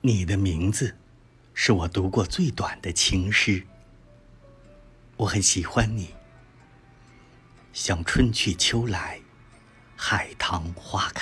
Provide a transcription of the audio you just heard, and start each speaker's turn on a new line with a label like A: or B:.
A: 你的名字是我读过最短的情诗我很喜欢你。像春去秋来海棠花开